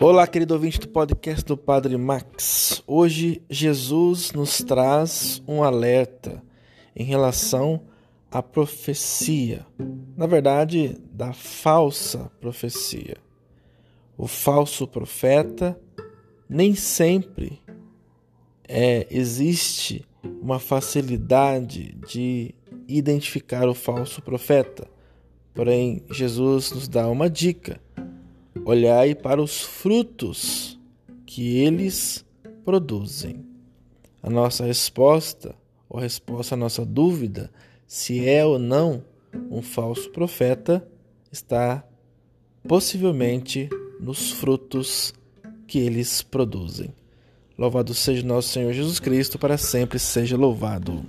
Olá, querido ouvinte do podcast do Padre Max. Hoje Jesus nos traz um alerta em relação à profecia, na verdade, da falsa profecia. O falso profeta nem sempre é, existe uma facilidade de identificar o falso profeta. Porém, Jesus nos dá uma dica Olhai para os frutos que eles produzem. A nossa resposta, ou a resposta à nossa dúvida, se é ou não um falso profeta, está possivelmente nos frutos que eles produzem. Louvado seja nosso Senhor Jesus Cristo, para sempre seja louvado.